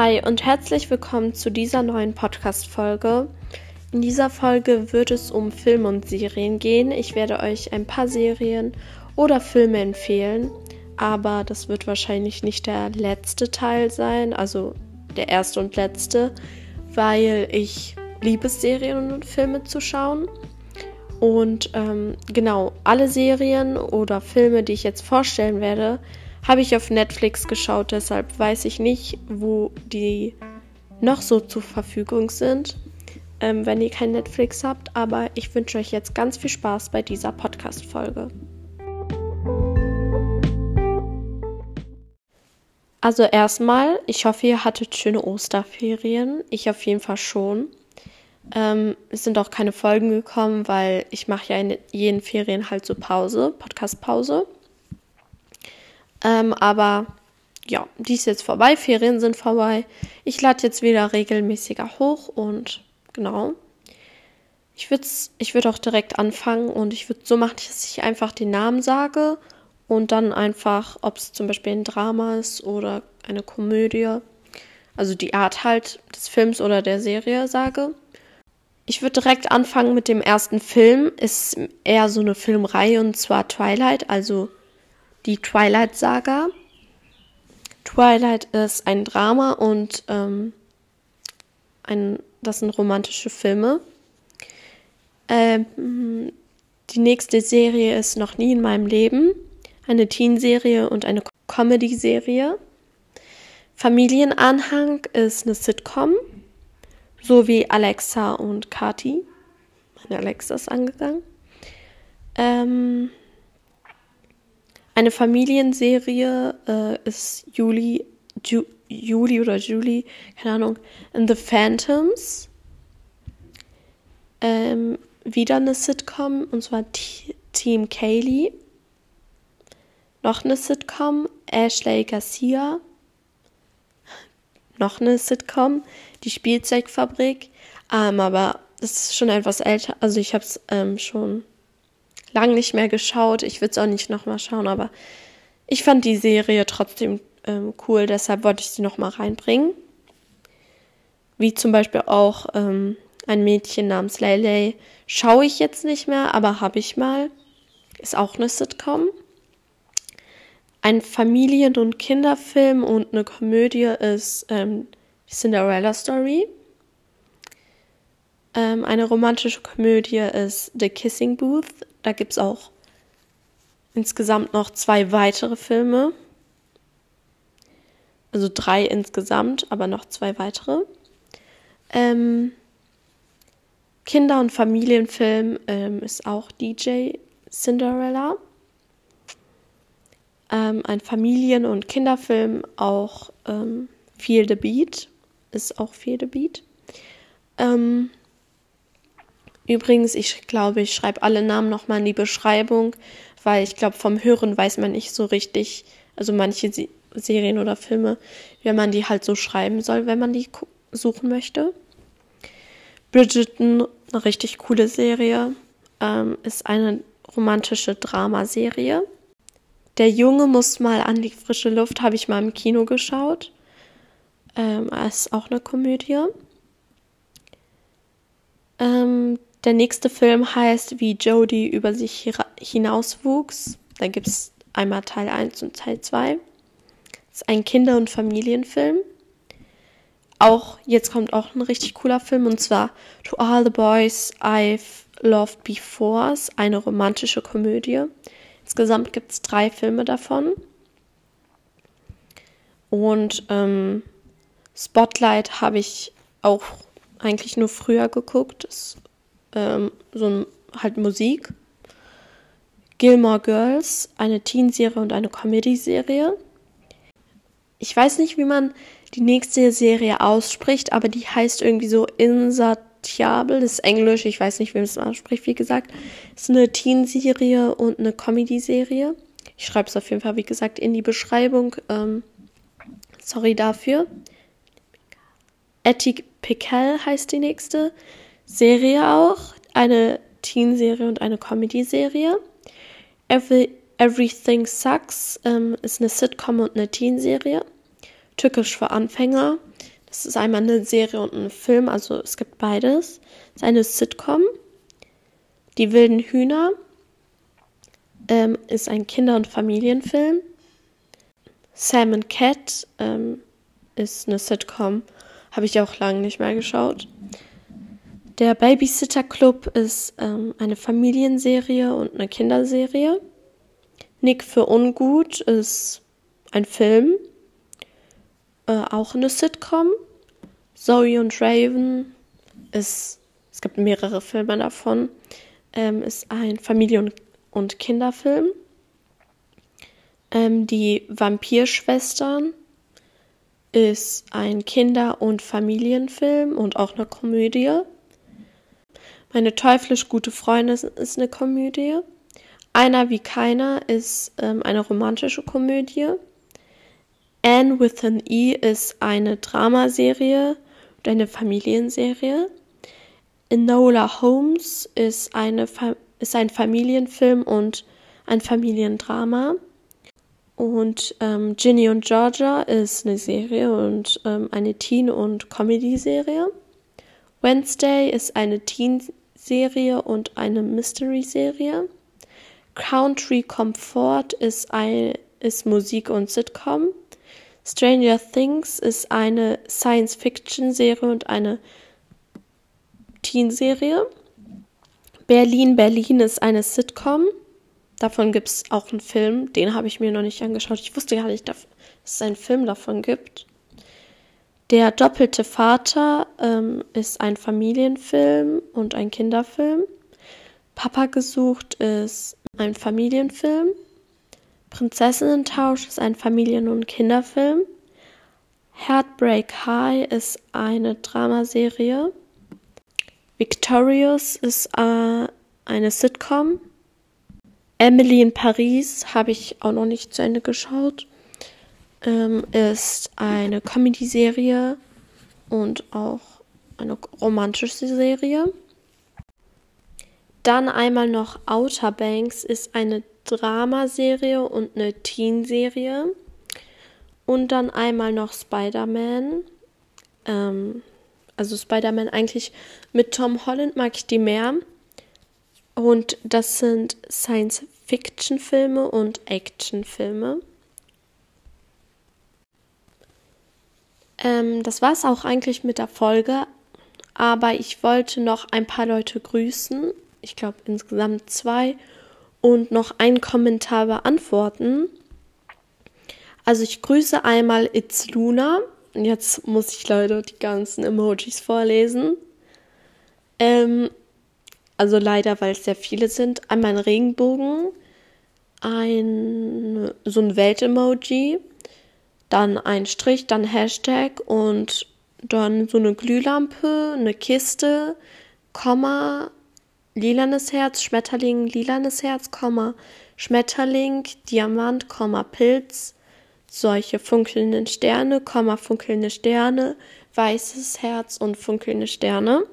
Hi und herzlich willkommen zu dieser neuen Podcast-Folge. In dieser Folge wird es um Filme und Serien gehen. Ich werde euch ein paar Serien oder Filme empfehlen, aber das wird wahrscheinlich nicht der letzte Teil sein, also der erste und letzte, weil ich liebe Serien und Filme zu schauen. Und ähm, genau, alle Serien oder Filme, die ich jetzt vorstellen werde, habe ich auf Netflix geschaut, deshalb weiß ich nicht, wo die noch so zur Verfügung sind, ähm, wenn ihr kein Netflix habt. Aber ich wünsche euch jetzt ganz viel Spaß bei dieser Podcast-Folge. Also erstmal, ich hoffe, ihr hattet schöne Osterferien. Ich auf jeden Fall schon. Ähm, es sind auch keine Folgen gekommen, weil ich mache ja in jeden Ferien halt so Pause, Podcast-Pause. Ähm, aber ja, die ist jetzt vorbei, Ferien sind vorbei. Ich lade jetzt wieder regelmäßiger hoch und genau. Ich würde ich würd auch direkt anfangen und ich würde so machen, dass ich einfach den Namen sage und dann einfach, ob es zum Beispiel ein Drama ist oder eine Komödie, also die Art halt des Films oder der Serie sage. Ich würde direkt anfangen mit dem ersten Film. Ist eher so eine Filmreihe und zwar Twilight, also die Twilight Saga. Twilight ist ein Drama und ähm, ein, das sind romantische Filme. Ähm, die nächste Serie ist Noch nie in meinem Leben. Eine Teen-Serie und eine Comedy-Serie. Familienanhang ist eine Sitcom. So wie Alexa und Kati. Meine Alexa ist angegangen. Ähm, eine Familienserie äh, ist Juli, Ju, Juli oder Julie, keine Ahnung, in The Phantoms. Ähm, wieder eine Sitcom, und zwar T Team Kaylee. Noch eine Sitcom, Ashley Garcia. Noch eine Sitcom, die Spielzeugfabrik. Ähm, aber das ist schon etwas älter. Also ich habe es ähm, schon lang nicht mehr geschaut. Ich würde es auch nicht nochmal schauen, aber ich fand die Serie trotzdem ähm, cool, deshalb wollte ich sie nochmal reinbringen. Wie zum Beispiel auch ähm, ein Mädchen namens Lele. Schaue ich jetzt nicht mehr, aber habe ich mal. Ist auch eine Sitcom. Ein Familien- und Kinderfilm und eine Komödie ist ähm, Cinderella Story. Ähm, eine romantische Komödie ist The Kissing Booth. Da gibt es auch insgesamt noch zwei weitere Filme. Also drei insgesamt, aber noch zwei weitere. Ähm, Kinder- und Familienfilm ähm, ist auch DJ Cinderella. Ähm, ein Familien- und Kinderfilm auch ähm, Feel the Beat ist auch Feel the Beat. Übrigens, ich glaube, ich schreibe alle Namen nochmal in die Beschreibung, weil ich glaube, vom Hören weiß man nicht so richtig, also manche Se Serien oder Filme, wie man die halt so schreiben soll, wenn man die suchen möchte. Bridgerton, eine richtig coole Serie, ähm, ist eine romantische Dramaserie. Der Junge muss mal an die frische Luft, habe ich mal im Kino geschaut. Ähm, ist auch eine Komödie. Ähm, der nächste Film heißt Wie Jodie über sich hinauswuchs. Da gibt es einmal Teil 1 und Teil 2. Das ist ein Kinder- und Familienfilm. Auch, jetzt kommt auch ein richtig cooler Film und zwar To All the Boys I've Loved Before, ist eine romantische Komödie. Insgesamt gibt es drei Filme davon. Und ähm, Spotlight habe ich auch eigentlich nur früher geguckt. Das ähm, so ein, halt Musik. Gilmore Girls, eine Teen-Serie und eine Comedy-Serie. Ich weiß nicht, wie man die nächste Serie ausspricht, aber die heißt irgendwie so Insatiable, das ist Englisch, ich weiß nicht, wie man es ausspricht, wie gesagt. Es ist eine Teen-Serie und eine Comedy-Serie. Ich schreibe es auf jeden Fall, wie gesagt, in die Beschreibung. Ähm, sorry dafür. Etty Pickell heißt die nächste. Serie auch, eine Teen-Serie und eine Comedy-Serie. Every, Everything Sucks ähm, ist eine Sitcom und eine Teen-Serie. Tückisch für Anfänger Das ist einmal eine Serie und ein Film, also es gibt beides. Es ist eine Sitcom. Die wilden Hühner ähm, ist ein Kinder- und Familienfilm. Sam and Cat ähm, ist eine Sitcom. Habe ich auch lange nicht mehr geschaut. Der Babysitter Club ist ähm, eine Familienserie und eine Kinderserie. Nick für Ungut ist ein Film, äh, auch eine Sitcom. Zoe und Raven ist, es gibt mehrere Filme davon, ähm, ist ein Familien- und Kinderfilm. Ähm, die Vampirschwestern ist ein Kinder- und Familienfilm und auch eine Komödie. Meine teuflisch gute Freundin ist eine Komödie. Einer wie keiner ist ähm, eine romantische Komödie. Anne with an E ist eine Dramaserie und eine Familienserie. Enola Holmes ist, eine ist ein Familienfilm und ein Familiendrama. Und ähm, Ginny und Georgia ist eine Serie und ähm, eine Teen- und Comedy-Serie. Wednesday ist eine Teen-Serie und eine Mystery-Serie. Country Comfort ist, ein, ist Musik und Sitcom. Stranger Things ist eine Science-Fiction-Serie und eine Teen-Serie. Berlin, Berlin ist eine Sitcom. Davon gibt es auch einen Film. Den habe ich mir noch nicht angeschaut. Ich wusste gar nicht, dass es einen Film davon gibt. Der doppelte Vater ähm, ist ein Familienfilm und ein Kinderfilm. Papa gesucht ist ein Familienfilm. Prinzessinnentausch ist ein Familien- und Kinderfilm. Heartbreak High ist eine Dramaserie. Victorious ist äh, eine Sitcom. Emily in Paris habe ich auch noch nicht zu Ende geschaut. Ähm, ist eine Comedy-Serie und auch eine romantische Serie. Dann einmal noch Outer Banks ist eine Dramaserie und eine Teen-Serie. Und dann einmal noch Spider-Man. Ähm, also Spider-Man eigentlich mit Tom Holland mag ich die mehr. Und das sind Science-Fiction-Filme und Action-Filme. Ähm, das war es auch eigentlich mit der Folge. Aber ich wollte noch ein paar Leute grüßen. Ich glaube insgesamt zwei. Und noch einen Kommentar beantworten. Also ich grüße einmal It's Luna. Jetzt muss ich leider die ganzen Emojis vorlesen. Ähm, also leider, weil es sehr viele sind. Einmal ein Regenbogen, ein so ein Welt-Emoji, dann ein Strich, dann Hashtag und dann so eine Glühlampe, eine Kiste, Komma, lilanes Herz, Schmetterling, lilanes Herz, Komma, Schmetterling, Diamant, Komma, Pilz, solche funkelnden Sterne, Komma, funkelnde Sterne, weißes Herz und funkelnde Sterne.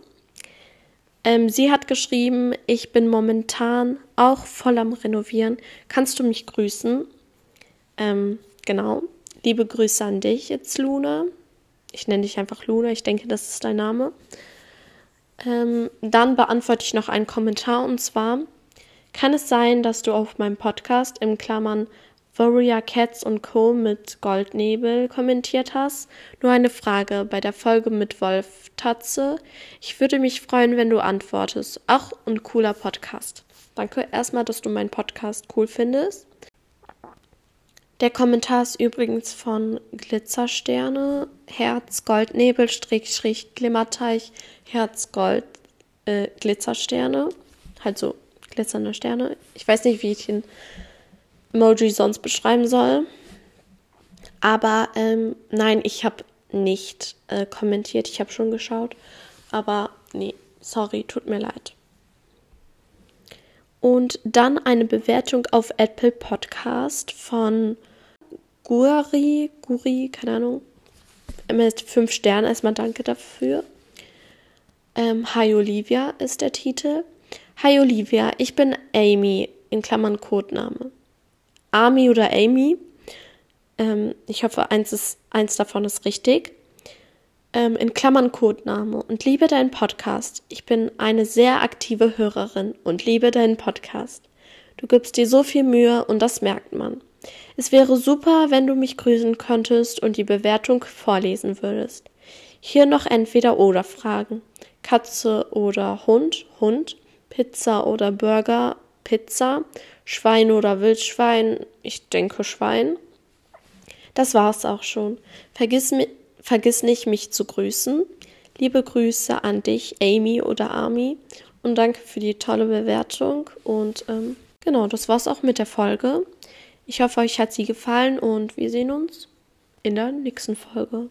Ähm, sie hat geschrieben, ich bin momentan auch voll am Renovieren. Kannst du mich grüßen? Ähm, genau. Liebe Grüße an dich jetzt, Luna. Ich nenne dich einfach Luna. Ich denke, das ist dein Name. Ähm, dann beantworte ich noch einen Kommentar und zwar kann es sein, dass du auf meinem Podcast im Klammern Warrior Cats und Co. mit Goldnebel kommentiert hast. Nur eine Frage bei der Folge mit Wolf Tatze. Ich würde mich freuen, wenn du antwortest. Auch ein cooler Podcast. Danke erstmal, dass du meinen Podcast cool findest. Der Kommentar ist übrigens von Glitzersterne, Herz, Goldnebel, Strich, Strich, Glimmerteich, Herz, Gold, äh, Glitzersterne. Halt so glitzernde Sterne. Ich weiß nicht, wie ich den Emoji sonst beschreiben soll. Aber ähm, nein, ich habe nicht äh, kommentiert. Ich habe schon geschaut. Aber nee, sorry, tut mir leid. Und dann eine Bewertung auf Apple Podcast von Guri, Guri, keine Ahnung. Mit fünf Sternen. Erstmal danke dafür. Ähm, Hi Olivia ist der Titel. Hi Olivia, ich bin Amy, in Klammern Codename. Ami oder Amy. Ähm, ich hoffe, eins, ist, eins davon ist richtig. Ähm, in Klammern Codename und liebe deinen Podcast. Ich bin eine sehr aktive Hörerin und liebe deinen Podcast. Du gibst dir so viel Mühe und das merkt man. Es wäre super, wenn du mich grüßen könntest und die Bewertung vorlesen würdest. Hier noch entweder oder Fragen. Katze oder Hund, Hund, Pizza oder Burger, Pizza, Schwein oder Wildschwein, ich denke Schwein. Das war's auch schon. Vergiss, vergiss nicht, mich zu grüßen. Liebe Grüße an dich, Amy oder Ami. Und danke für die tolle Bewertung. Und ähm, genau, das war's auch mit der Folge. Ich hoffe, euch hat sie gefallen und wir sehen uns in der nächsten Folge.